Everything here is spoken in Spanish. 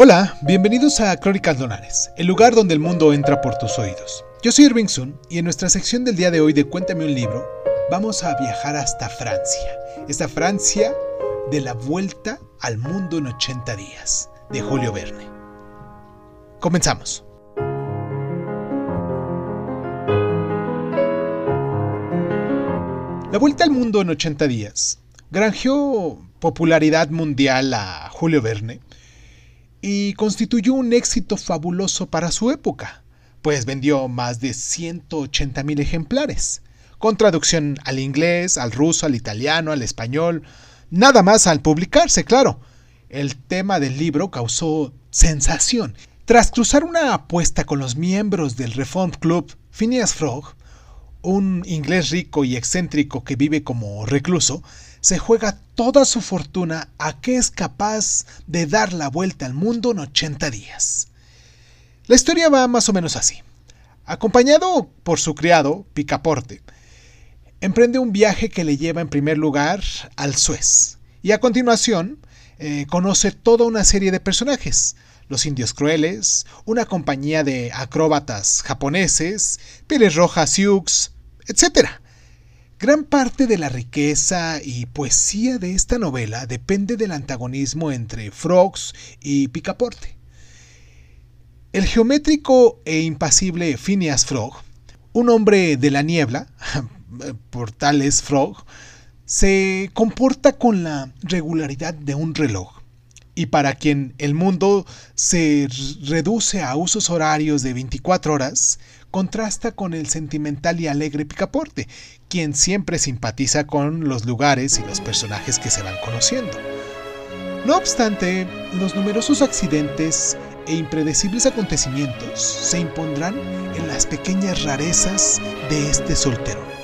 Hola, bienvenidos a Crónicas Donares, el lugar donde el mundo entra por tus oídos. Yo soy Irving Sun y en nuestra sección del día de hoy de Cuéntame un libro, vamos a viajar hasta Francia. Esta Francia de la vuelta al mundo en 80 días, de Julio Verne. Comenzamos. La vuelta al mundo en 80 días granjeó popularidad mundial a Julio Verne y constituyó un éxito fabuloso para su época, pues vendió más de 180 mil ejemplares, con traducción al inglés, al ruso, al italiano, al español, nada más al publicarse, claro. El tema del libro causó sensación. Tras cruzar una apuesta con los miembros del Reform Club, Phineas Frog, un inglés rico y excéntrico que vive como recluso, se juega toda su fortuna a que es capaz de dar la vuelta al mundo en 80 días. La historia va más o menos así. Acompañado por su criado, Picaporte, emprende un viaje que le lleva en primer lugar al Suez y a continuación eh, conoce toda una serie de personajes, los indios crueles, una compañía de acróbatas japoneses, pieles rojas Sioux, etc. Gran parte de la riqueza y poesía de esta novela depende del antagonismo entre Frogs y Picaporte. El geométrico e impasible Phineas Frog, un hombre de la niebla, por tal es Frog, se comporta con la regularidad de un reloj. Y para quien el mundo se reduce a usos horarios de 24 horas, contrasta con el sentimental y alegre Picaporte, quien siempre simpatiza con los lugares y los personajes que se van conociendo. No obstante, los numerosos accidentes e impredecibles acontecimientos se impondrán en las pequeñas rarezas de este solterón.